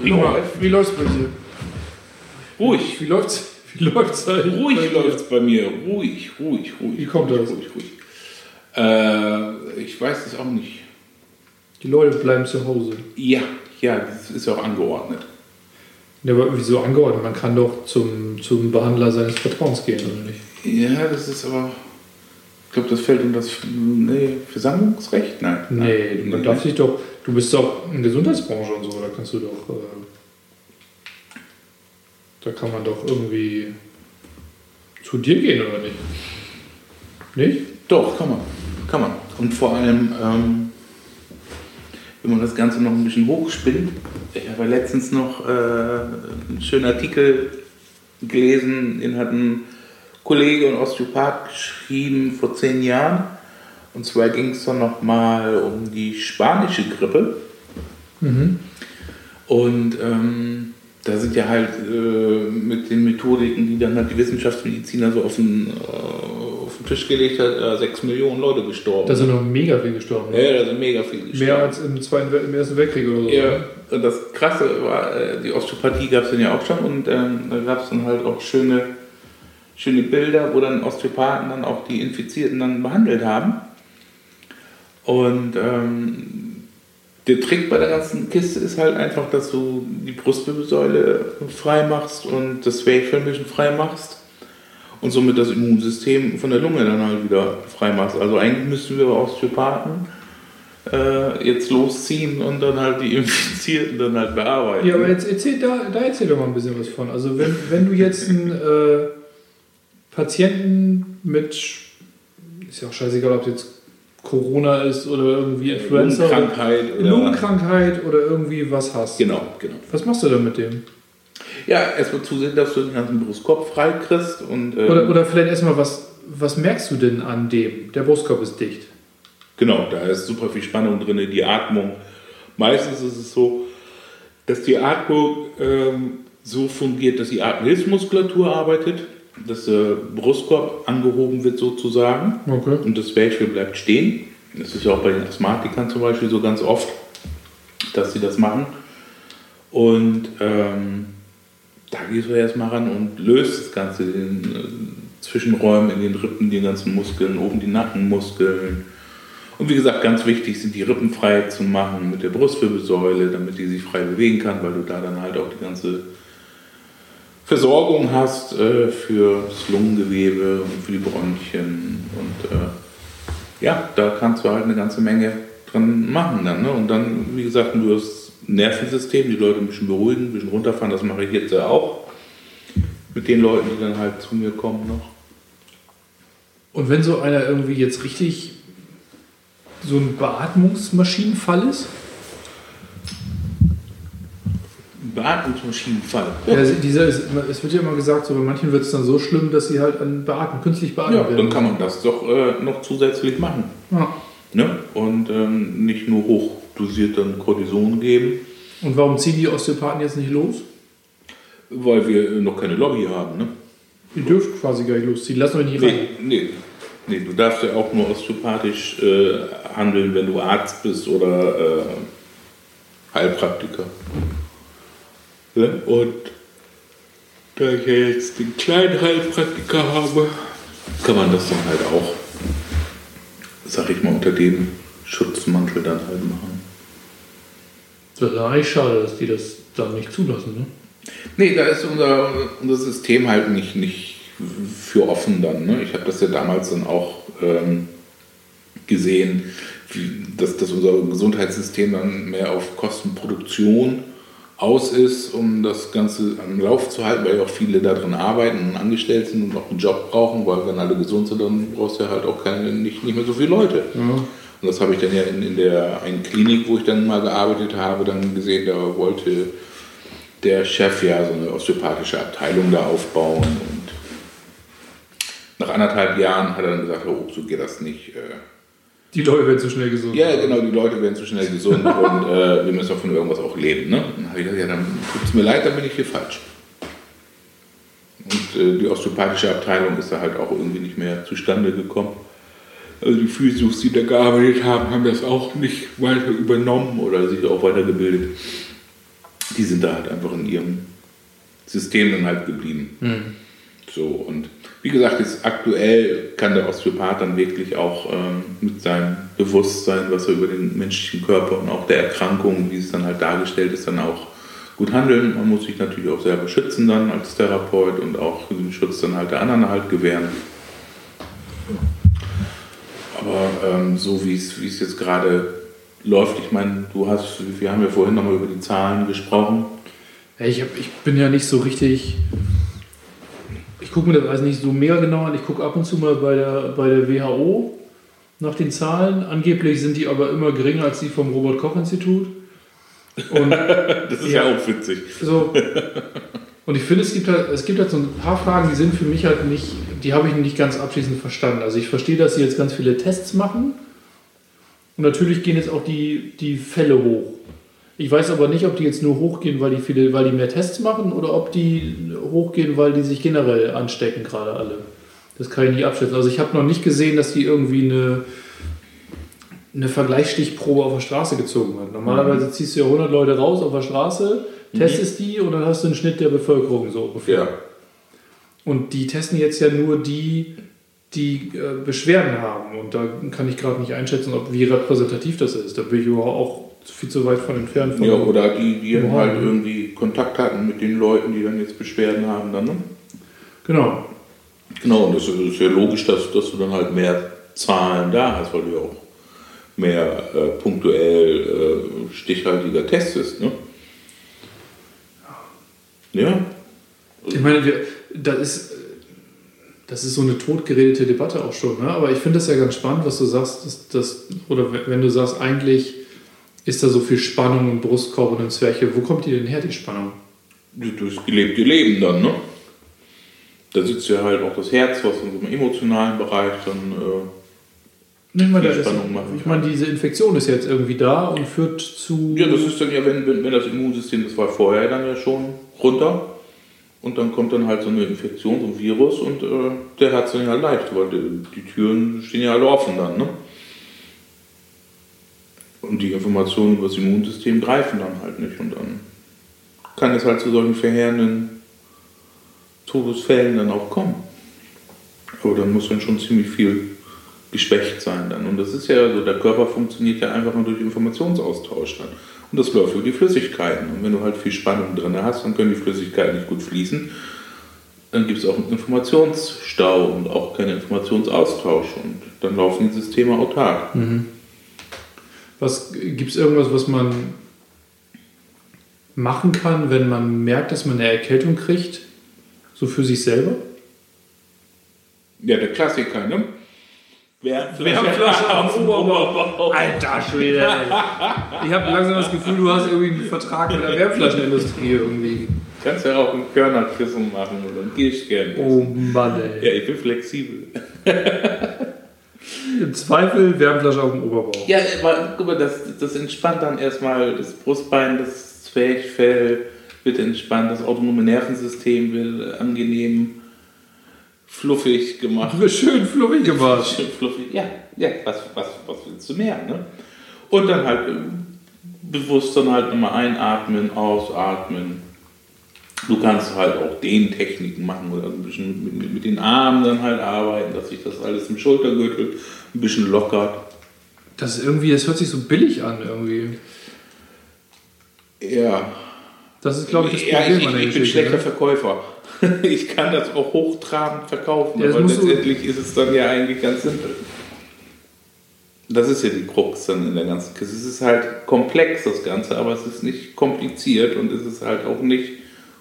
Wie mal, läuft? Wie läuft's bei dir? Ruhig. Wie läuft's? Wie läuft's bei Ruhig dir? läuft es bei mir. Ruhig, ruhig, ruhig. Wie kommt ruhig, das? Ruhig, ruhig. Äh, ich weiß es auch nicht. Die Leute bleiben zu Hause. Ja, ja, das ist ja auch angeordnet. Ja, aber wieso angeordnet? Man kann doch zum, zum Behandler seines Vertrauens gehen, oder nicht? Ja, das ist aber. Ich glaube, das fällt unter das nee, Versammlungsrecht? Nein. Nee, nein, man darf sich doch. Du bist doch in der Gesundheitsbranche und so, da kannst du doch. Äh, da kann man doch irgendwie zu dir gehen, oder nicht? Nicht? Doch, kann man. Kann man. Und vor allem, ähm, wenn man das Ganze noch ein bisschen hochspinnt, ich habe letztens noch äh, einen schönen Artikel gelesen, den hat ein Kollege und Osteopath geschrieben vor zehn Jahren. Und zwar ging es dann nochmal um die spanische Grippe. Und ähm, da sind ja halt äh, mit den Methodiken, die dann halt die Wissenschaftsmediziner so auf den, äh, auf den Tisch gelegt hat, äh, sechs Millionen Leute gestorben. Da sind noch mega viel gestorben. ne? ja, da sind mega viele gestorben. Mehr als im, Zweiten, im Ersten Weltkrieg oder so. Ja, und das Krasse war, äh, die Osteopathie gab es dann ja auch schon und ähm, da gab es dann halt auch schöne, schöne Bilder, wo dann Osteopathen dann auch die Infizierten dann behandelt haben. Und ähm, der Trick bei der ganzen Kiste ist halt einfach, dass du die Brustwirbelsäule frei machst und das bisschen frei machst und somit das Immunsystem von der Lunge dann halt wieder frei machst. Also eigentlich müssten wir Osteopathen äh, jetzt losziehen und dann halt die Infizierten dann halt bearbeiten. Ja, aber jetzt erzähl, da, da erzähl doch mal ein bisschen was von. Also wenn, wenn du jetzt einen äh, Patienten mit, ist ja auch scheißegal, ob jetzt Corona ist oder irgendwie Influenza oder Lungenkrankheit oder Lungenkrankheit oder irgendwie was hast. Genau, genau. Was machst du dann mit dem? Ja, erstmal zusehen, dass du den ganzen Brustkorb frei kriegst und ähm, Oder, oder vielleicht erstmal, was, was merkst du denn an dem? Der Brustkorb ist dicht. Genau, da ist super viel Spannung drin, die Atmung. Meistens ist es so, dass die Atmung ähm, so fungiert, dass die Atemhilfsmuskulatur arbeitet, dass der Brustkorb angehoben wird sozusagen Okay. und das Zwerchfell bleibt stehen. Das ist ja auch bei den Asthmatikern zum Beispiel so ganz oft, dass sie das machen. Und ähm, da gehst du erstmal ran und löst das Ganze, den äh, Zwischenräumen in den Rippen, die ganzen Muskeln, oben die Nackenmuskeln. Und wie gesagt, ganz wichtig sind die Rippen frei zu machen mit der Brustwirbelsäule, damit die sich frei bewegen kann, weil du da dann halt auch die ganze Versorgung hast äh, für das Lungengewebe und für die Bronchien. Und äh, ja, da kannst du halt eine ganze Menge dran machen dann. Ne? Und dann, wie gesagt, du das Nervensystem, die Leute ein bisschen beruhigen, ein bisschen runterfahren, das mache ich jetzt ja auch. Mit den Leuten, die dann halt zu mir kommen noch. Und wenn so einer irgendwie jetzt richtig so ein Beatmungsmaschinenfall ist? Beatmungsmaschinenfall. Ja, dieser ist, es wird ja immer gesagt, so bei manchen wird es dann so schlimm, dass sie halt an beatmen, künstlich beatmen Ja, werden. dann kann man das doch äh, noch zusätzlich machen. Ja. Ne? Und ähm, nicht nur hochdosiert dann Cortison geben, Und warum ziehen die Osteopathen jetzt nicht los? weil wir äh, noch keine Lobby haben. Ne? Ihr dürft quasi gar nicht losziehen. Lass euch nicht rein. Nee, nee, nee, du darfst ja auch nur osteopathisch äh, handeln, wenn du Arzt bist oder äh, Heilpraktiker. Ne? Und da ich ja jetzt den kleinen Heilpraktiker habe, kann man das dann halt auch, sag ich mal, unter dem Schutzmantel dann halt machen. Das ist eigentlich schade, dass die das dann nicht zulassen. Ne? Nee, da ist unser, unser System halt nicht, nicht für offen dann. Ne? Ich habe das ja damals dann auch ähm, gesehen, wie, dass, dass unser Gesundheitssystem dann mehr auf Kostenproduktion aus ist, um das Ganze am Lauf zu halten, weil ja auch viele da drin arbeiten und angestellt sind und noch einen Job brauchen, weil wenn alle gesund sind, dann brauchst du ja halt auch keine, nicht, nicht mehr so viele Leute. Und das habe ich dann ja in, in der einen Klinik, wo ich dann mal gearbeitet habe, dann gesehen, da wollte der Chef ja so eine osteopathische Abteilung da aufbauen und nach anderthalb Jahren hat er dann gesagt, oh, so geht das nicht. äh. Die Leute werden zu schnell gesund. Ja, genau, die Leute werden zu schnell gesund und äh, wir müssen doch von irgendwas auch leben. Ne? Dann habe ich gesagt, ja, dann tut es mir leid, dann bin ich hier falsch. Und äh, die osteopathische Abteilung ist da halt auch irgendwie nicht mehr zustande gekommen. Also die Physios, die da gearbeitet haben, haben das auch nicht weiter übernommen oder sich auch weitergebildet. die sind da halt einfach in ihrem System dann halt geblieben. Mhm. So, und wie gesagt, jetzt aktuell kann der Osteopath dann wirklich auch ähm, mit seinem Bewusstsein, was er über den menschlichen Körper und auch der Erkrankung, wie es dann halt dargestellt ist, dann auch gut handeln. Man muss sich natürlich auch selber schützen dann als Therapeut und auch den Schutz dann halt der anderen halt gewähren. Aber ähm, so wie es jetzt gerade läuft, ich meine, du hast, wir haben ja vorhin nochmal über die Zahlen gesprochen. Ich, hab, ich bin ja nicht so richtig. Ich gucke mir das alles nicht so mega genau an. Ich gucke ab und zu mal bei der, bei der WHO nach den Zahlen. Angeblich sind die aber immer geringer als die vom Robert-Koch-Institut. Das ist ja, Ja. auch witzig. So. Und ich finde, es gibt halt, es gibt halt so ein paar Fragen, die sind für mich halt nicht, die habe ich nicht ganz abschließend verstanden. Also ich verstehe, dass sie jetzt ganz viele Tests machen. Und natürlich gehen jetzt auch die, die Fälle hoch. Ich weiß aber nicht, ob die jetzt nur hochgehen, weil die viele, weil die mehr Tests machen oder ob die hochgehen, weil die sich generell anstecken, gerade alle. Das kann ich nicht abschätzen. Also ich habe noch nicht gesehen, dass die irgendwie eine, eine Vergleichsstichprobe auf der Straße gezogen hat. Normalerweise ziehst du ja 100 Leute raus auf der Straße, testest die und dann hast du einen Schnitt der Bevölkerung so ungefähr. Ja. Und die testen jetzt ja nur die, die äh, Beschwerden haben. Und da kann ich gerade nicht einschätzen, ob wie repräsentativ das ist. Da bin ich auch viel zu weit von entfernt. Von Ja, oder die, die Ja. halt irgendwie Kontakt hatten mit den Leuten, die dann jetzt Beschwerden haben. Dann, ne? Genau. Genau, und das ist ja logisch, dass, dass du dann halt mehr Zahlen da hast, weil du ja auch mehr äh, punktuell äh, stichhaltiger testest. Ne? Ja, Ich meine, wir, das ist, das ist so eine totgeredete Debatte auch schon, ne? aber ich finde das ja ganz spannend, was du sagst, dass, dass, oder wenn du sagst, eigentlich ist da so viel Spannung im Brustkorb und im Zwerchfell. Wo kommt die denn her, die Spannung? durchs gelebte Leben dann. Ne? Da sitzt ja halt auch das Herz, was in so einem emotionalen Bereich dann. Äh, Ich meine, Spannung machen ich meine, diese Infektion ist jetzt irgendwie da und führt zu. Ja, das ist dann ja, wenn, wenn, wenn das Immunsystem, das war vorher dann ja schon runter. Und dann kommt dann halt so eine Infektion, so ein Virus und äh, der hat es dann ja leicht, weil die, die Türen stehen ja alle offen dann. Ne? Und die Informationen über das Immunsystem greifen dann halt nicht. Und dann kann es halt zu solchen verheerenden Todesfällen dann auch kommen. Aber dann muss dann schon ziemlich viel geschwächt sein dann. Und das ist ja so, der Körper funktioniert ja einfach nur durch Informationsaustausch dann. Und das läuft über die Flüssigkeiten. Und wenn du halt viel Spannung drin hast, dann können die Flüssigkeiten nicht gut fließen. Dann gibt es auch einen Informationsstau und auch keinen Informationsaustausch. Und dann laufen die Systeme autark. Was gibt es irgendwas, was man machen kann, wenn man merkt, dass man eine Erkältung kriegt? So für sich selber? Ja, der Klassiker, ne? Wärmflasche am Oberbauch. Alter Schwede. ey. Ich habe langsam das Gefühl, du hast irgendwie einen Vertrag mit der Wärmflaschenindustrie irgendwie. Kannst ja auch einen Körnerkissen machen oder ein Kirschkern. Oh Mann, ey. Ja, ich bin flexibel. Im Zweifel Wärmflasche auf dem Oberbauch. Ja, aber guck mal, das, das entspannt dann erstmal das Brustbein, das Zwerchfell wird entspannt, das autonome Nervensystem wird angenehm fluffig gemacht. Schön fluffig gemacht. Schön fluffig. Ja, ja was, was, was willst du mehr? Ne? Und dann halt ähm, bewusst dann halt nochmal einatmen, ausatmen. Du kannst halt auch Dehntechniken machen oder ein bisschen mit, mit, mit den Armen dann halt arbeiten, dass sich das alles im Schultergürtel ein bisschen lockert. Das ist irgendwie, das hört sich so billig an irgendwie. Ja, Das ist, glaube ich, das ja, Problem ich, an der ich, ich bin schlechter ne? Verkäufer. Ich kann das auch hochtrabend verkaufen, Ja, aber letztendlich ist es dann ja eigentlich ganz simpel. Das ist ja die Krux dann in der ganzen Kiste. Es ist halt komplex, das Ganze, aber es ist nicht kompliziert und es ist halt auch nicht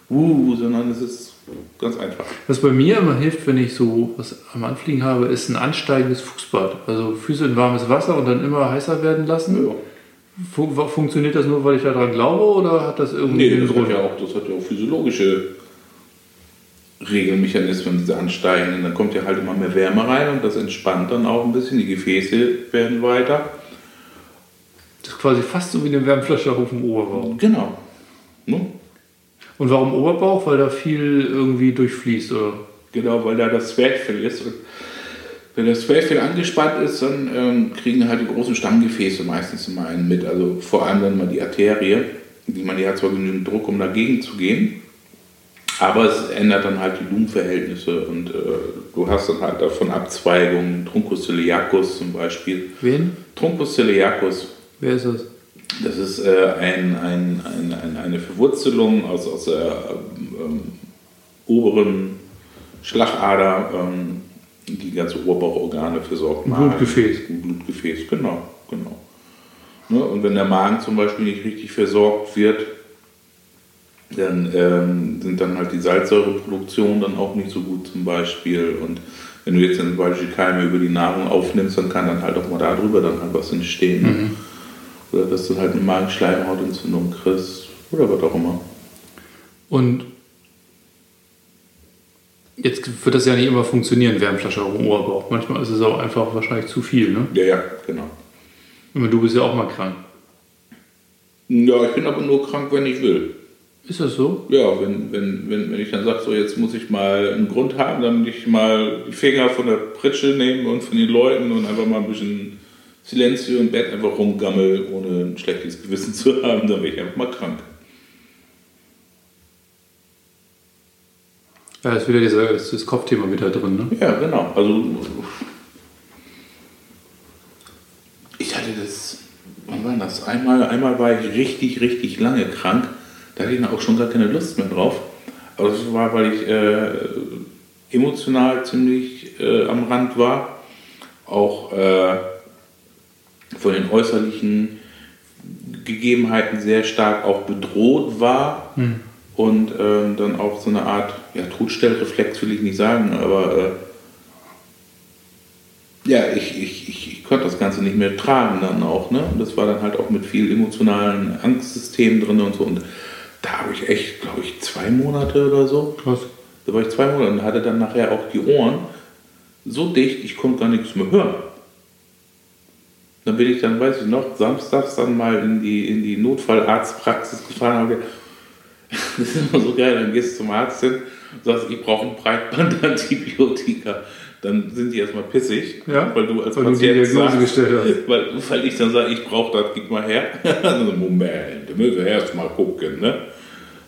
uh, sondern es ist ganz einfach. Was bei mir immer hilft, wenn ich so was am Anfliegen habe, ist ein ansteigendes Fußbad. Also Füße in warmes Wasser und dann immer heißer werden lassen. Ja. Fun funktioniert das nur, weil ich daran glaube oder hat das irgendwie Nee, das hat, ja auch, das hat ja auch physiologische Regelmechanismen, diese ansteigenden. Da kommt ja halt immer mehr Wärme rein und das entspannt dann auch ein bisschen. Die Gefäße werden weiter. Das ist quasi fast so wie eine Wärmflasche auf dem Oberbauch. Genau. Und warum Oberbauch? Weil da viel irgendwie durchfließt, oder? Genau, weil da das Zwerchfell ist. Und wenn das Zwerchfell angespannt ist, dann ähm, kriegen halt die großen Stammgefäße meistens immer einen mit. Also vor allem dann mal die Arterie. Die hat zwar genügend Druck, um dagegen zu gehen, aber es ändert dann halt die Lumenverhältnisse und äh, du hast dann halt davon Abzweigungen, Truncus celiacus zum Beispiel. Wen? Truncus celiacus. Wer ist das? Das ist äh, ein, ein, ein, eine Verwurzelung aus, aus der ähm, oberen Schlagader, ähm, die ganze Oberbauchorgane versorgt. Blutgefäß. Blutgefäß, genau, genau. Ne? Und wenn der Magen zum Beispiel nicht richtig versorgt wird, dann ähm, sind dann halt die Salzsäureproduktion dann auch nicht so gut zum Beispiel. Und wenn du jetzt zum Beispiel Keime über die Nahrung aufnimmst, dann kann dann halt auch mal darüber dann halt was entstehen. Mhm. Oder dass du halt eine Magenschleimhautentzündung kriegst oder was auch immer. Und jetzt wird das ja nicht immer funktionieren, Wärmflasche auf dem Oberbauch. Manchmal ist es auch einfach wahrscheinlich zu viel, ne? Ja, ja, genau. Aber du bist ja auch mal krank. Ja, ich bin aber nur krank, wenn ich will. Ist das so? Ja, wenn, wenn, wenn, wenn ich dann sage, so jetzt muss ich mal einen Grund haben, damit ich mal die Finger von der Pritsche nehme und von den Leuten und einfach mal ein bisschen Silenzio im Bett einfach rumgammel, ohne ein schlechtes Gewissen zu haben, dann bin ich einfach mal krank. Ja, ist wieder dieses, das Kopfthema wieder drin, ne? Ja, genau. Also ich hatte das, wann war das? Einmal, einmal war ich richtig, richtig lange krank. Da hatte ich auch schon gar keine Lust mehr drauf. Aber das war, weil ich äh, emotional ziemlich äh, am Rand war. Auch äh, von den äußerlichen Gegebenheiten sehr stark auch bedroht war. Hm. Und ähm, dann auch so eine Art, ja, Todstellreflex will ich nicht sagen, aber äh, ja, ich, ich, ich, ich, konnte das Ganze nicht mehr tragen dann auch. Ne? Und das war dann halt auch mit viel emotionalen Angstsystemen drin und so. Und da habe ich echt, glaube ich, zwei Monate oder so. Krass. Da war ich zwei Monate und hatte dann nachher auch die Ohren so dicht, ich konnte gar nichts mehr hören. Dann bin ich dann, weiß ich noch, samstags dann mal in die, in die Notfallarztpraxis gefahren und habe das ist immer so geil, dann gehst du zum Arzt hin und sagst, ich brauche ein Breitbandantibiotika. Dann sind die erstmal pissig, ja? weil du als weil Patient du die Diagnose gestellt hast. Weil, weil ich dann sage, ich brauche das, gib mal her. Moment, da müssen wir erst mal gucken. Ne?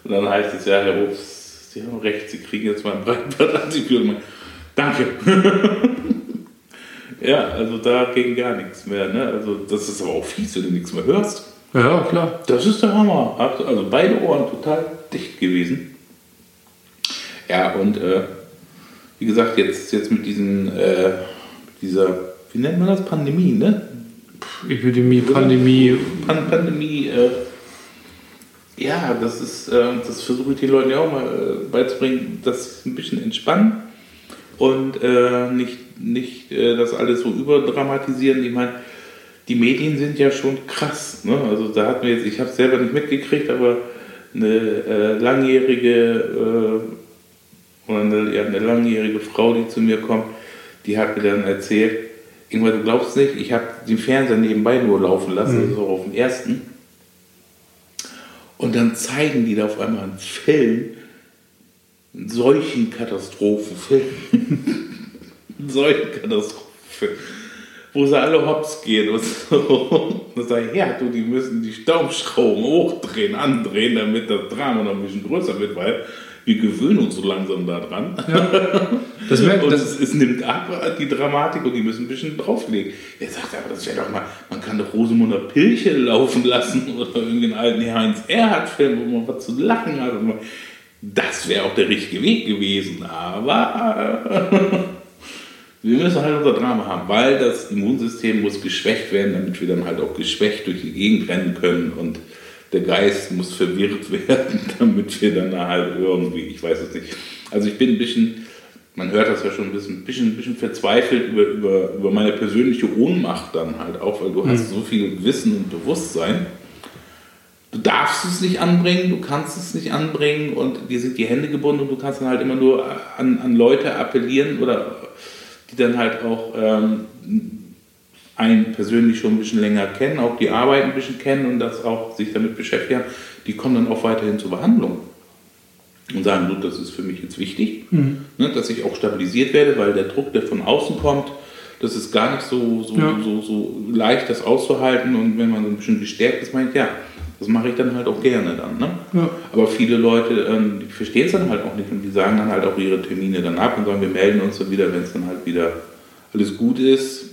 Und dann heißt es ja, Herr Obst, Sie haben recht, Sie kriegen jetzt mal ein Breitbandantibiotika. Danke. Ja, also da ging gar nichts mehr. Ne? Also das ist aber auch fies, wenn du nichts mehr hörst. Ja, klar. Das ist der Hammer. Also beide Ohren total dicht gewesen. Ja, und äh, wie gesagt, jetzt, jetzt mit diesen, äh, dieser, wie nennt man das? Pandemie, ne? Epidemie, Pandemie. Pan Pandemie, äh, ja, das ist, äh, das versuche ich den Leuten ja auch mal äh, beizubringen, dass sie ein bisschen entspannen und äh, nicht, nicht das alles so überdramatisieren. Ich meine, die Medien sind ja schon krass. Ne? Also da hat man jetzt, ich habe es selber nicht mitgekriegt, aber eine äh, langjährige äh, oder eine, ja, eine langjährige Frau, die zu mir kommt, die hat mir dann erzählt, irgendwann, du glaubst nicht, ich habe den Fernseher nebenbei nur laufen lassen, mhm. so auf dem ersten. Und dann zeigen die da auf einmal einen Film, solchen Katastrophenfilm. einen solchen Katastrophenfilm wo sie alle hops gehen und so. dann sage ich, ja, du, die müssen die Staubschrauben hochdrehen, andrehen, damit das Drama noch ein bisschen größer wird, weil wir gewöhnen uns so langsam daran. Ja. Das merkt, und das es, nimmt ab, die Dramatik, und die müssen ein bisschen drauflegen. Er sagt, aber das wäre doch mal, man kann doch Rosemunder Pilche laufen lassen oder irgendeinen alten Heinz Erhardt-Film, wo man was zu lachen hat. Das wäre auch der richtige Weg gewesen, aber wir müssen halt unser Drama haben, weil das Immunsystem muss geschwächt werden, damit wir dann halt auch geschwächt durch die Gegend rennen können und der Geist muss verwirrt werden, damit wir dann halt irgendwie, ich weiß es nicht. Also ich bin ein bisschen, man hört das ja schon ein bisschen, ein bisschen, ein bisschen verzweifelt über, über, über meine persönliche Ohnmacht dann halt auch, weil du mhm. hast so viel Wissen und Bewusstsein. Du darfst es nicht anbringen, du kannst es nicht anbringen und dir sind die Hände gebunden und du kannst dann halt immer nur an, an Leute appellieren oder die dann halt auch ähm, einen persönlich schon ein bisschen länger kennen, auch die Arbeit ein bisschen kennen und das auch sich damit beschäftigen, die kommen dann auch weiterhin zur Behandlung und sagen, du, das ist für mich jetzt wichtig, mhm. ne, dass ich auch stabilisiert werde, weil der Druck, der von außen kommt, das ist gar nicht so, so, ja. so, so leicht, das auszuhalten und wenn man so ein bisschen gestärkt ist, meint ja, Das mache ich dann halt auch gerne dann. Ne? Ja. Aber viele Leute, ähm, die verstehen es dann halt auch nicht und die sagen dann halt auch ihre Termine dann ab und sagen, wir melden uns dann wieder, wenn es dann halt wieder alles gut ist.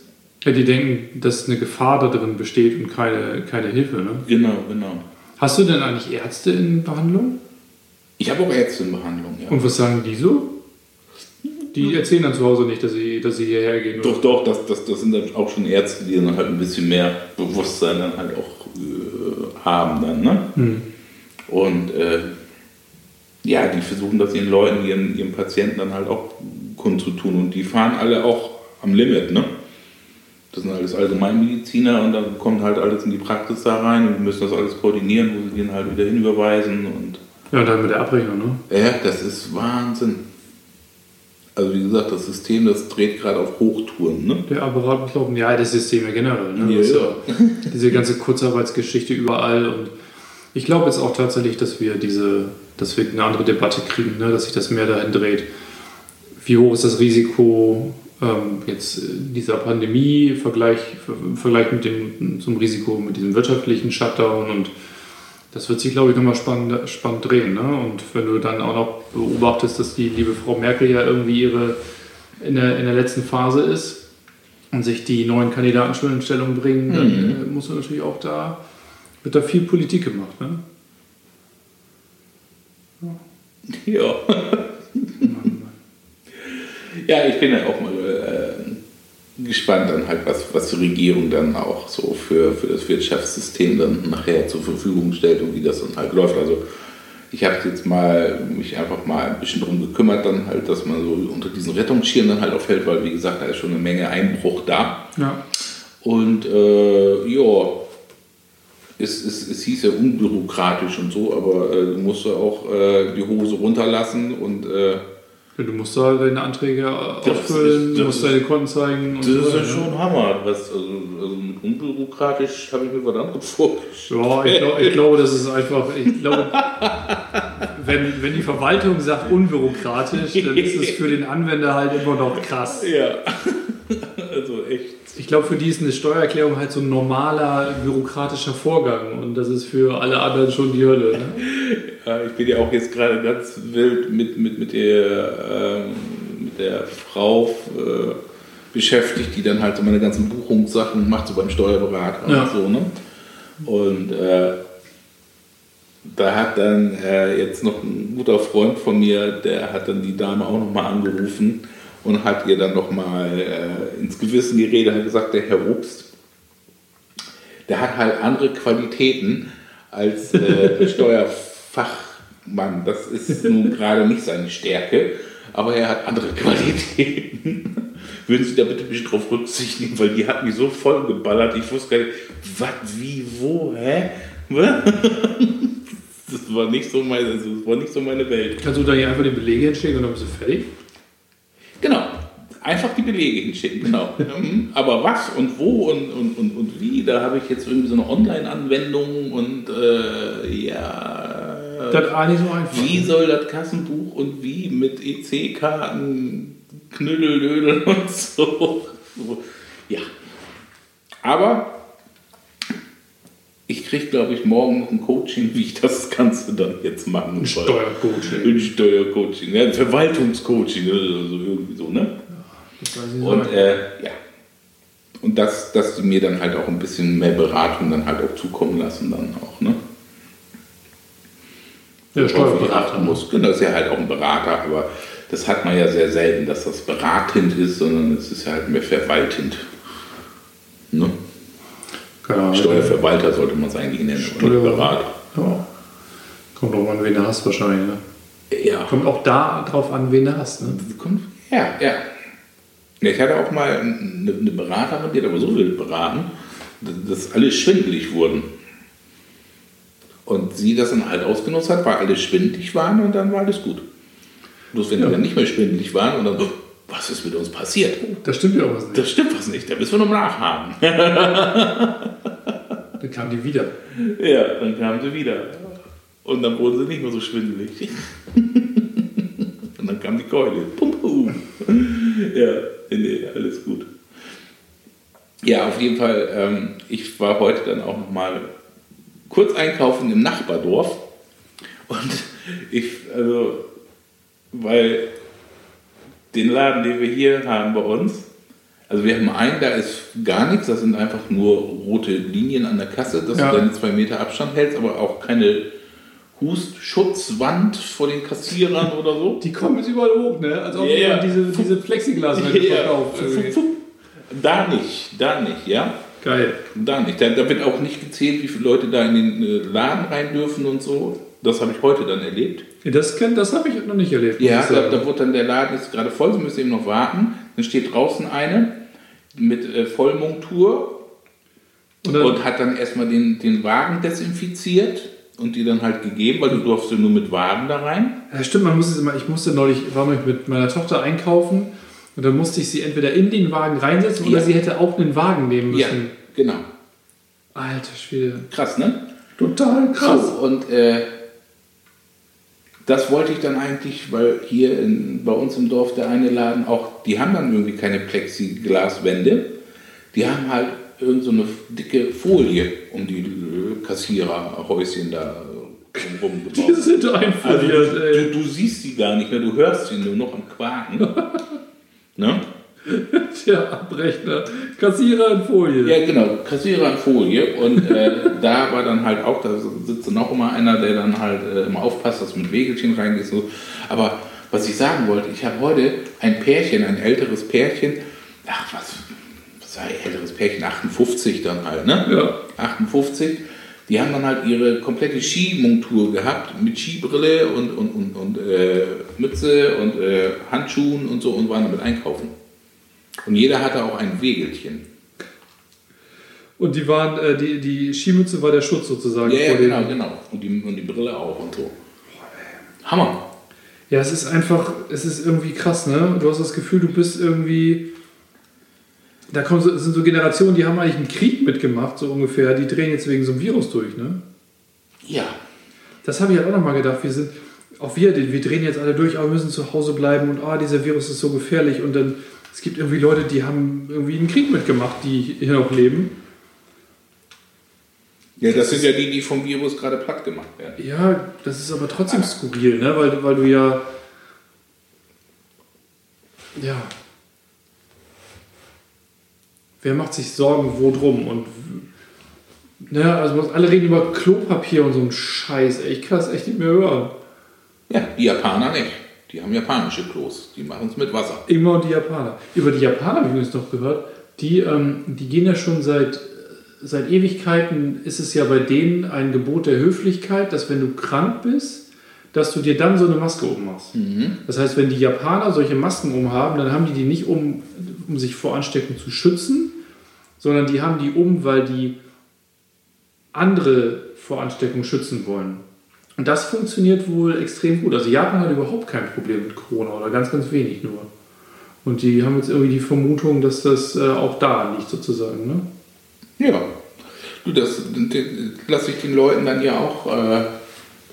Ja, die denken, dass eine Gefahr da drin besteht und keine, keine Hilfe. Ne? Genau, genau. Hast du denn eigentlich Ärzte in Behandlung? Ich habe auch Ärzte in Behandlung, ja. Und was sagen die so? Die erzählen dann zu Hause nicht, dass sie, dass sie hierher gehen. oder? Doch, doch, das, das, das sind dann auch schon Ärzte, die dann halt ein bisschen mehr Bewusstsein dann halt auch äh, haben dann, ne? Hm. Und äh, ja, die versuchen das ihren Leuten, ihren, ihren Patienten dann halt auch kundzutun. Und die fahren alle auch am Limit, ne? Das sind alles Allgemeinmediziner und dann kommt halt alles in die Praxis da rein und müssen das alles koordinieren, wo sie den halt wieder hinüberweisen und Ja, und dann mit der Abrechnung, ne? ja, das ist Wahnsinn. Also wie gesagt, das System, das dreht gerade auf Hochtouren, ne? Der Apparat muss laufen. Ja, das System ja generell. Ne? Ja, ja. Diese ganze Kurzarbeitsgeschichte überall. Und ich glaube jetzt auch tatsächlich, dass wir diese, dass wir eine andere Debatte kriegen, ne? dass sich das mehr dahin dreht. Wie hoch ist das Risiko ähm, jetzt in dieser Pandemie im Vergleich, Vergleich mit dem zum Risiko mit diesem wirtschaftlichen Shutdown und das wird sich, glaube ich, nochmal spannend, spannend drehen. Ne? Und wenn du dann auch noch beobachtest, dass die liebe Frau Merkel ja irgendwie ihre in der, in der letzten Phase ist und sich die neuen Kandidaten schon in Stellung bringen, dann äh, muss man natürlich auch da, wird da viel Politik gemacht. Ne? Ja. ja, ich bin ja auch mal äh, gespannt dann halt, was, was die Regierung dann auch so für, für das Wirtschaftssystem dann nachher zur Verfügung stellt und wie das dann halt läuft. Also ich habe jetzt mal mich einfach mal ein bisschen drum gekümmert, dann halt, dass man so unter diesen Rettungsschirmen dann halt auch fällt, weil wie gesagt, da ist schon eine Menge Einbruch da. Ja. Und äh, ja, es, es, es hieß ja unbürokratisch und so, aber äh, du musst ja auch äh, die Hose runterlassen und äh, Du musst da deine Anträge Das ausfüllen, du musst das deine Konten zeigen. das so ist ja weiter, ne? schon Hammer. Was, also, also unbürokratisch habe ich mir was anderes vorgestellt. Ja, ich, glaub, ich glaube, das ist einfach, ich glaube, wenn, wenn die Verwaltung sagt unbürokratisch, dann ist es für den Anwender halt immer noch krass. Ja, also echt. Ich glaube, für die ist eine Steuererklärung halt so ein normaler bürokratischer Vorgang und das ist für alle anderen schon die Hölle. Ne? Ja, ich bin ja auch jetzt gerade ganz wild mit, mit, mit, der, ähm, mit der Frau äh, beschäftigt, die dann halt so meine ganzen Buchungssachen macht, so beim Steuerberater Ja. und so. Ne? Und äh, da hat dann äh, jetzt noch ein guter Freund von mir, der hat dann die Dame auch nochmal angerufen und hat ihr dann nochmal äh, ins Gewissen geredet, hat gesagt, der Herr Obst, der hat halt andere Qualitäten als äh, Steuerfachmann. Das ist nun gerade nicht seine Stärke, aber er hat andere Qualitäten. Würden Sie da bitte ein bisschen drauf Rücksicht nehmen, weil die hat mich so voll geballert. Ich wusste gar nicht, was, wie, wo, hä? Das war nicht so meine, also das war nicht so meine Welt. Kannst du da hier einfach die Belege hinschicken und dann bist du fertig? Genau. Einfach die Belege hinschicken, genau. Mhm. Aber was und wo und, und, und, und wie, da habe ich jetzt irgendwie so eine Online-Anwendung und äh, ja. Das ist eigentlich so einfach. Wie soll das Kassenbuch und wie mit EC-Karten, Knüddeldödel und so. So, Ja. Aber ich kriege, glaube ich, morgen noch ein Coaching, wie ich das Ganze dann jetzt machen Ein soll. Steuercoaching. Ein Steuercoaching, ja, ein Verwaltungscoaching, also irgendwie so, ne? Das nicht. Und äh, ja. Und dass, dass die mir dann halt auch ein bisschen mehr Beratung dann halt auch zukommen lassen, dann auch, ne? Ja, ich Steuerberater. muss. Genau, das ist ja halt auch ein Berater, aber das hat man ja sehr selten, dass das beratend ist, sondern es ist ja halt mehr verwaltend. Ne? Genau. Steuerverwalter sollte man es eigentlich nennen, aber nicht Steuer- Berater. Ja. Kommt drauf an, wen du hast wahrscheinlich. Ne? Ja, Kommt auch da drauf an, wen du hast. Ne? kommt, ja, ja. Ich hatte auch mal eine, eine Beraterin, die hat aber so wild beraten, dass alle schwindelig wurden. Und sie das dann halt ausgenutzt hat, weil alle schwindelig waren und dann war alles gut. Bloß wenn die dann nicht mehr schwindelig waren und dann so, was ist mit uns passiert? Da stimmt ja auch was nicht. Das stimmt was nicht, da müssen wir noch nachhaken. Dann kam die wieder. Ja, dann kamen sie wieder. Und dann wurden sie nicht mehr so schwindelig. Und dann kam die Keule. Pum, pum. Ja, nee, alles gut. Ja, auf jeden Fall, ähm, ich war heute dann auch nochmal kurz einkaufen im Nachbardorf. Und ich, also, weil den Laden, den wir hier haben bei uns, also wir haben einen, da ist gar nichts, das sind einfach nur rote Linien an der Kasse, dass Ja. du deine zwei Meter Abstand hältst, aber auch keine Hustschutzwand vor den Kassierern oder so. Die kommen jetzt überall hoch, ne? Als ob jemand diese, diese Plexiglaswände Ja, verkauft. Da nicht, da nicht, ja. Geil. Da nicht. Da, da wird auch nicht gezählt, wie viele Leute da in den äh, Laden rein dürfen und so. Das habe ich heute dann erlebt. Das, das habe ich noch nicht erlebt. Ja, ich da, da wird dann der Laden ist gerade voll, sie müssen eben noch warten. Dann steht draußen eine mit äh, Vollmontur Und dann- und hat dann erstmal den, den Wagen desinfiziert und die dann halt gegeben, weil du durfst ja nur mit Wagen da rein. Ja, stimmt, man muss es immer, ich musste neulich, war mit meiner Tochter einkaufen und dann musste ich sie entweder in den Wagen reinsetzen oder Ja. sie hätte auch einen Wagen nehmen müssen. Ja, genau. Alter Schwede. Krass, ne? Total krass. So, und äh, das wollte ich dann eigentlich, weil hier in, bei uns im Dorf der eine Laden auch, die haben dann irgendwie keine Plexiglaswände, die haben halt irgend so eine dicke Folie um die Kassiererhäuschen da rum Die sind Also einfoliert, ey. du, du siehst sie gar nicht mehr, du hörst sie nur noch am Quaken. ne? Der Abrechner. Kassierer in Folie. Ja, genau, Kassierer in Folie. Und äh, da war dann halt auch, da sitzt dann auch immer einer, der dann halt äh, immer aufpasst, dass mit Wägelchen reingeht. So. Aber was ich sagen wollte, ich habe heute ein Pärchen, ein älteres Pärchen, ach was, was sei älteres Pärchen, 58 dann halt, ne? Ja. 58. Die haben dann halt ihre komplette Skimontur gehabt mit Skibrille und, und, und, und äh, Mütze und äh, Handschuhen und so und waren damit einkaufen. Und jeder hatte auch ein Wägelchen. Und die waren, äh, die, die Skimütze war der Schutz sozusagen. Ja, ja, genau, genau. Und die, und die Brille auch und so. Hammer. Ja, es ist einfach, es ist irgendwie krass, ne? Du hast das Gefühl, du bist irgendwie. Da kommen so, sind so Generationen, die haben eigentlich einen Krieg mitgemacht, so ungefähr. Die drehen jetzt wegen so einem Virus durch, ne? Ja. Das habe ich halt auch nochmal gedacht. Wir sind, auch wir, wir drehen jetzt alle durch, aber wir müssen zu Hause bleiben und ah, dieser Virus ist so gefährlich. Und dann, es gibt irgendwie Leute, die haben irgendwie einen Krieg mitgemacht, die hier noch leben. Ja, das sind ja die, die vom Virus gerade platt gemacht werden. Ja, das ist aber trotzdem skurril, ne? Weil, weil du ja. Ja. Wer macht sich Sorgen, wo drum? Und. Ne, also alle reden über Klopapier und so einen Scheiß. Ey, ich kann das echt nicht mehr hören. Ja, die Japaner nicht. Die haben japanische Klos. Die machen es mit Wasser. Immer und die Japaner. Über die Japaner habe ich übrigens noch gehört. Die, ähm, die gehen ja schon seit, seit Ewigkeiten, ist es ja bei denen ein Gebot der Höflichkeit, dass wenn du krank bist, dass du dir dann so eine Maske ummachst. Das heißt, wenn die Japaner solche Masken umhaben, dann haben die die nicht um, um sich vor Ansteckung zu schützen, sondern die haben die um, weil die andere vor Ansteckung schützen wollen. Und das funktioniert wohl extrem gut. Also Japan hat überhaupt kein Problem mit Corona oder ganz, ganz wenig nur. Und die haben jetzt irgendwie die Vermutung, dass das äh, auch da liegt sozusagen. Ne? Ja. Du, das, das lasse ich den Leuten dann ja auch, äh,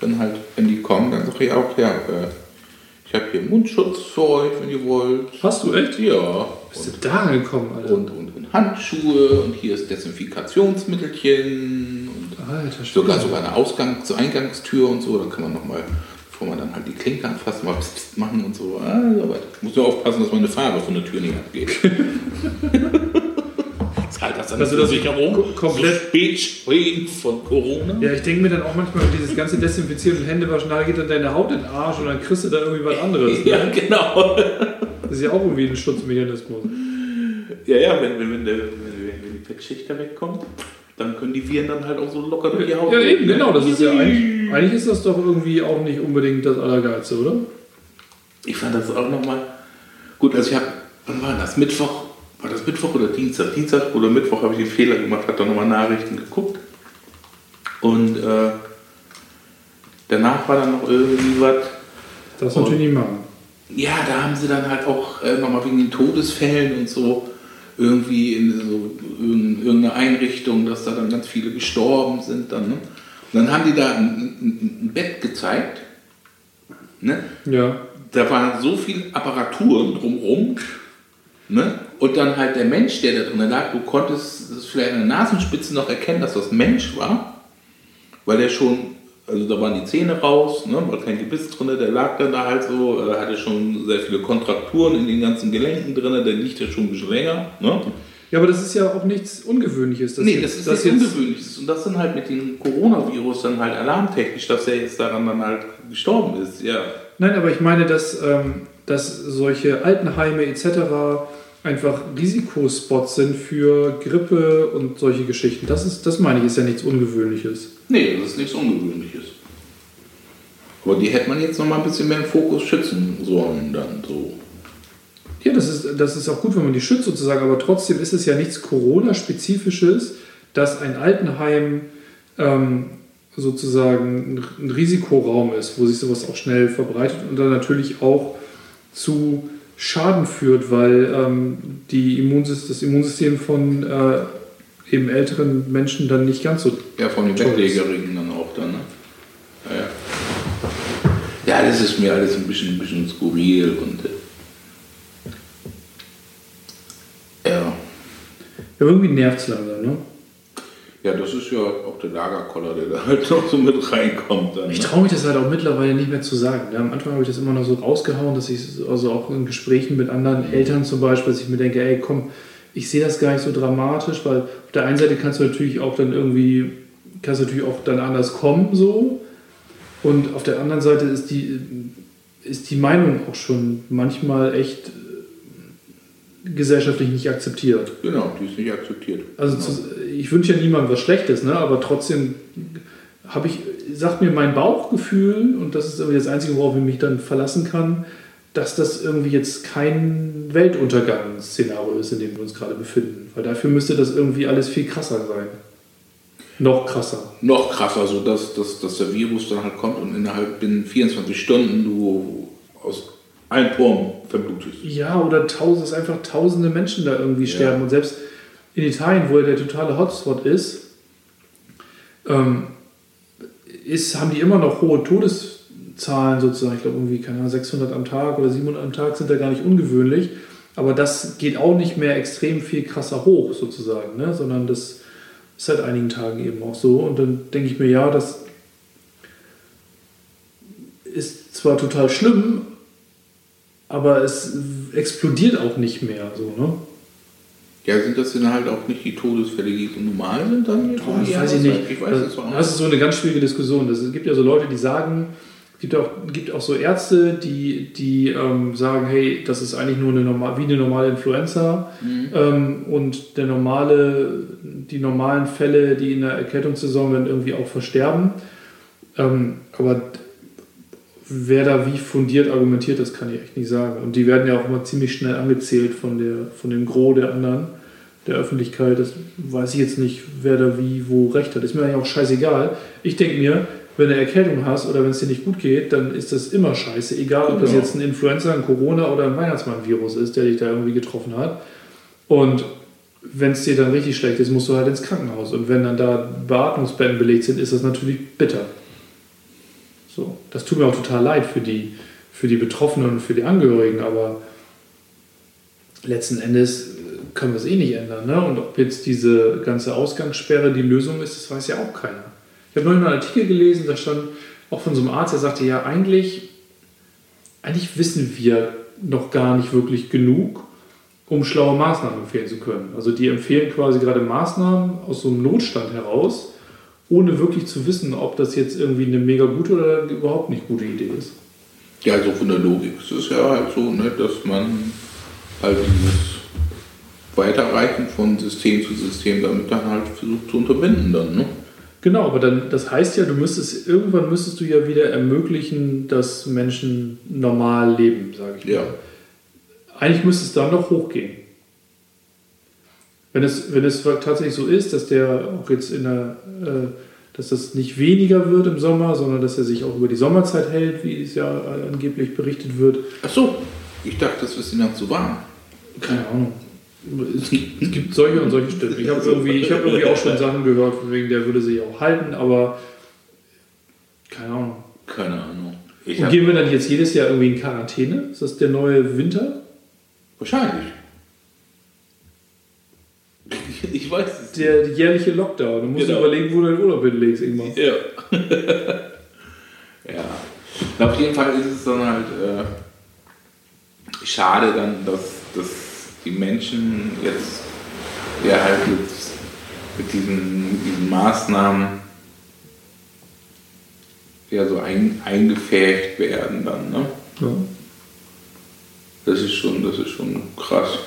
dann halt, wenn die kommen, dann sage ich auch, ja, äh, ich habe hier Mundschutz für euch, wenn ihr wollt. Hast du echt? Ja. Bist du da gekommen, Alter? Und, und, und Handschuhe und hier ist Desinfikationsmittelchen und Alter, sogar sogar eine Ausgang zur Eingangstür und so. Da kann man nochmal, bevor man dann halt die Klinke anfasst, mal pst, pst machen und so. Aber muss nur aufpassen, dass meine Farbe von der Tür nicht abgeht. Zahlt das Also das Versicherung? ko- komplett- So Spätschäden von Corona? Ja, ich denke mir dann auch manchmal, dieses ganze Desinfizieren und Händewaschen, da geht dann deine Haut in den Arsch und dann kriegst du da irgendwie was anderes. Ja, Ne? genau. Das ist ja auch irgendwie ein Schutzmechanismus. Ja, ja, wenn, wenn, wenn, der, wenn, die Fettschicht da wegkommt, dann können die Viren dann halt auch so locker durch die Haut Ja, eben, ne? genau. Das ist ja eigentlich, eigentlich ist das doch irgendwie auch nicht unbedingt das Allergeilste, oder? Ich fand das auch nochmal gut. Also ich habe, wann war das? Mittwoch, war das Mittwoch oder Dienstag? Dienstag oder Mittwoch habe ich den Fehler gemacht, habe dann nochmal Nachrichten geguckt. Und äh, danach war dann noch irgendwie was. Das natürlich nicht machen. Ja, da haben sie dann halt auch äh, nochmal wegen den Todesfällen und so irgendwie in so in irgendeine Einrichtung, dass da dann ganz viele gestorben sind dann. Ne? Und dann haben die da ein, ein, ein Bett gezeigt. Ne? Ja. da war so viel Apparatur drumherum. Ne? Und dann halt der Mensch, der da drin lag, du konntest das vielleicht an der Nasenspitze noch erkennen, dass das Mensch war. weil der schon, also da waren die Zähne raus, ne, war kein Gebiss drin, der lag dann da halt so, äh, hatte schon sehr viele Kontrakturen in den ganzen Gelenken drin, der liegt ja schon ein bisschen länger. Ne? Ja, aber das ist ja auch nichts Ungewöhnliches. nee, das ist das nichts Ungewöhnliches. Und das dann halt mit dem Coronavirus dann halt alarmtechnisch, dass er jetzt daran dann halt gestorben ist, ja. Nein, aber ich meine, dass, ähm, dass solche Altenheime etc. einfach Risikospots sind für Grippe und solche Geschichten. Das, ist, das meine ich, ist ja nichts Ungewöhnliches. Nee, das ist nichts Ungewöhnliches. Aber die hätte man jetzt noch mal ein bisschen mehr im Fokus schützen sollen dann so. Ja, das ist, das ist auch gut, wenn man die schützt sozusagen, aber trotzdem ist es ja nichts Corona-spezifisches, dass ein Altenheim ähm, sozusagen ein Risikoraum ist, wo sich sowas auch schnell verbreitet und dann natürlich auch zu Schaden führt, weil ähm, die Immunsystem, das Immunsystem von äh, eben älteren Menschen dann nicht ganz so. Ja, von den Bettlägerinnen dann auch dann, ne? Ja, ja. ja, das ist mir alles ein bisschen, ein bisschen skurril und. Äh, ja. Ja, irgendwie nervt es langsam, ne? Ja, das ist ja auch der Lagerkoller, der da halt noch so mit reinkommt. Dann, ich ne? traue mich das halt auch mittlerweile nicht mehr zu sagen. Ja, am Anfang habe ich das immer noch so rausgehauen, dass ich also auch in Gesprächen mit anderen Eltern zum Beispiel, dass ich mir denke, ey komm, ich sehe das gar nicht so dramatisch, weil auf der einen Seite kannst du natürlich auch dann irgendwie, kannst du natürlich auch dann anders kommen so. Und auf der anderen Seite ist die, ist die Meinung auch schon manchmal echt gesellschaftlich nicht akzeptiert. Genau, die ist nicht akzeptiert. Also genau. zu, ich wünsche ja niemandem was Schlechtes, ne? aber trotzdem habe ich, sagt mir mein Bauchgefühl, und das ist irgendwie das Einzige, worauf ich mich dann verlassen kann, dass das irgendwie jetzt kein Weltuntergangsszenario ist, in dem wir uns gerade befinden. Weil dafür müsste das irgendwie alles viel krasser sein. Noch krasser. Noch krasser, so dass, dass, dass der Virus dann halt kommt und innerhalb binnen 24 Stunden du aus allen Poren verblutest. Ja, oder tausend, dass einfach tausende Menschen da irgendwie ja. sterben. Und selbst in Italien, wo ja der totale Hotspot ist, ähm, ist, haben die immer noch hohe Todeszahlen sozusagen. Ich glaube, irgendwie, keine Ahnung, 600 am Tag oder 700 am Tag sind da gar nicht ungewöhnlich. Aber das geht auch nicht mehr extrem viel krasser hoch sozusagen, ne? sondern das ist seit einigen Tagen eben auch so. Und dann denke ich mir, ja, das ist zwar total schlimm, aber es explodiert auch nicht mehr so, ne? Ja, sind das denn halt auch nicht die Todesfälle, die so normal sind dann? Oh, das weiß ich nicht. Ich weiß das, das ist so eine ganz schwierige Diskussion. Es gibt ja so Leute, die sagen, es gibt auch, gibt auch so Ärzte, die, die ähm, sagen, hey, das ist eigentlich nur eine normal, wie eine normale Influenza mhm. ähm, und der normale, die normalen Fälle, die in der Erkältungssaison dann irgendwie auch versterben. Ähm, aber wer da wie fundiert argumentiert, das kann ich echt nicht sagen. Und die werden ja auch immer ziemlich schnell angezählt von, der, von dem Gros der anderen, der Öffentlichkeit. Das weiß ich jetzt nicht, wer da wie wo recht hat. Ist mir eigentlich auch scheißegal. Ich denke mir, wenn du Erkältung hast oder wenn es dir nicht gut geht, dann ist das immer scheiße. Egal, ob genau. das jetzt ein Influenza, ein Corona oder ein Weihnachtsmann-Virus ist, der dich da irgendwie getroffen hat. Und wenn es dir dann richtig schlecht ist, musst du halt ins Krankenhaus. Und wenn dann da Beatmungsbetten belegt sind, ist das natürlich bitter. So, das tut mir auch total leid für die, für die Betroffenen und für die Angehörigen, aber letzten Endes können wir es eh nicht ändern. Ne? Und ob jetzt diese ganze Ausgangssperre die Lösung ist, das weiß ja auch keiner. Ich habe neulich einen Artikel gelesen, da stand auch von so einem Arzt, der sagte, ja, eigentlich, eigentlich wissen wir noch gar nicht wirklich genug, um schlaue Maßnahmen empfehlen zu können. Also die empfehlen quasi gerade Maßnahmen aus so einem Notstand heraus, ohne wirklich zu wissen, ob das jetzt irgendwie eine mega gute oder überhaupt nicht gute Idee ist. Ja, also von der Logik ist es ja halt so, ne, dass man halt dieses Weiterreichen von System zu System damit dann halt versucht zu unterbinden dann, ne? Genau, aber dann, das heißt ja, du müsstest, irgendwann müsstest du ja wieder ermöglichen, dass Menschen normal leben, sage ich ja. mal. Eigentlich müsste es dann noch hochgehen. Wenn es, wenn es tatsächlich so ist, dass der auch jetzt in der, äh, dass das nicht weniger wird im Sommer, sondern dass er sich auch über die Sommerzeit hält, wie es ja angeblich berichtet wird. Ach so, ich dachte, das ist ihnen zu warm. Keine Ahnung. Es gibt, es gibt solche und solche Stimmen. Ich habe irgendwie, hab irgendwie auch schon Sachen gehört, wegen der würde sich auch halten, aber keine Ahnung. Keine Ahnung. Ich und gehen wir dann jetzt jedes Jahr irgendwie in Quarantäne? Ist das der neue Winter? Wahrscheinlich. Ich weiß es. Der jährliche Lockdown. Du musst Genau. überlegen, wo du deinen Urlaub hinlegst irgendwann. Ja. ja. Auf jeden Fall ist es dann halt äh, schade dann, dass, dass die Menschen jetzt ja halt jetzt mit diesen, mit diesen Maßnahmen ja so ein, eingefärbt werden dann, ne? Ja. Das ist schon, das ist schon krass.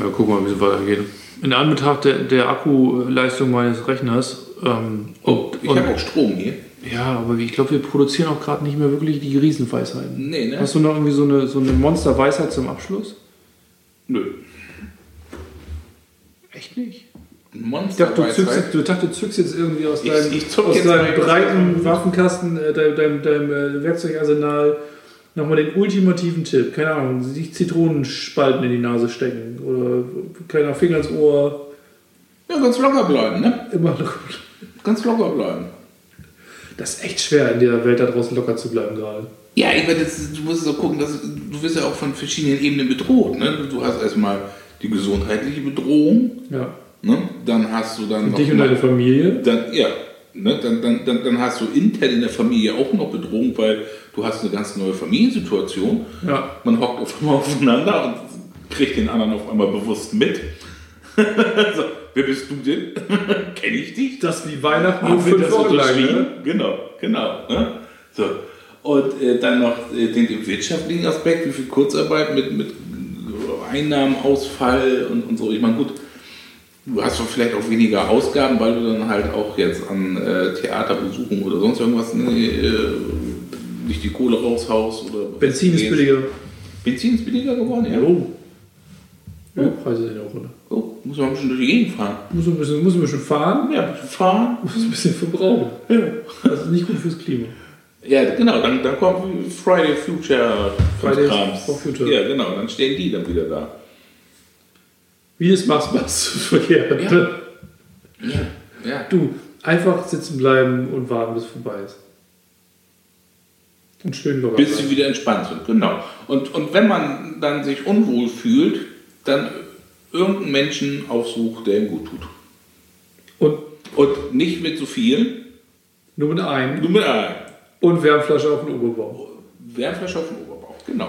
Ja, guck mal, wie es weitergeht. In Anbetracht der, der Akkuleistung meines Rechners. Ähm, Oh, ich habe auch Strom hier. Ja, aber ich glaube, wir produzieren auch gerade nicht mehr wirklich die Riesenweisheiten. Nee, ne? Hast du noch irgendwie so eine, so eine Monsterweisheit zum Abschluss? Nö. Echt nicht? Ich Monster dachte, du zückst, jetzt- du dachte, du zückst jetzt irgendwie aus Ich- deinem, ich aus deinem breiten Waffenkasten, äh, deinem, deinem, deinem äh, Werkzeugarsenal nochmal den ultimativen Tipp. Keine Ahnung, sich Zitronenspalten in die Nase stecken oder keiner Finger ins Ohr. Ja, ganz locker bleiben, ne? Immer noch. Ganz locker bleiben. Das ist echt schwer, in der Welt da draußen locker zu bleiben gerade. Ja, ich meine, das, du musst so gucken, dass, du wirst ja auch von verschiedenen Ebenen bedroht. Ne? Du hast erstmal die gesundheitliche Bedrohung, Ja. ne? dann hast du dann Und noch dich und deine Familie. dann, ja, ne? dann, dann, dann, dann hast du intern in der Familie auch noch Bedrohung, weil du hast eine ganz neue Familiensituation. Ja. Man hockt auf einmal aufeinander und kriegt den anderen auf einmal bewusst mit. so, wer bist du denn? Kenne ich dich? Das wie Weihnachten nur fünf das unterschrieben? Ne? Genau, genau. Ne? So. Und äh, dann noch äh, den, den wirtschaftlichen Aspekt, wie viel Kurzarbeit mit, mit Einnahmenausfall und, und so. Ich meine, gut, du hast doch vielleicht auch weniger Ausgaben, weil du dann halt auch jetzt an äh, Theaterbesuchen oder sonst irgendwas ne, äh, nicht die Kohle raushaust. Oder Benzin ist billiger. Benzin ist billiger geworden, ja. Jo. Ölpreise sind auch, oder? Oh, muss man ein bisschen durch die Gegend fahren. Muss ein bisschen, muss ein bisschen fahren, Ja, ein bisschen fahren. muss ein bisschen verbrauchen. Das ist nicht gut fürs Klima. Ja, genau, dann, dann kommt Friday Future for Future. Ja, genau, dann stehen die dann wieder da. Wie es machst, machst du verkehrt. Ja. ne? Ja. Ja. Du, einfach sitzen bleiben und warten, bis es vorbei ist. Und schön locker Bis sie wieder entspannt sind, genau. Und, und wenn man dann sich unwohl fühlt, dann irgendeinen Menschen aufsucht, der ihm gut tut. Und Und nicht mit so viel, nur mit einem. nur mit einem. Und Wärmflasche auf den Oberbauch. Wärmflasche auf den Oberbauch, genau.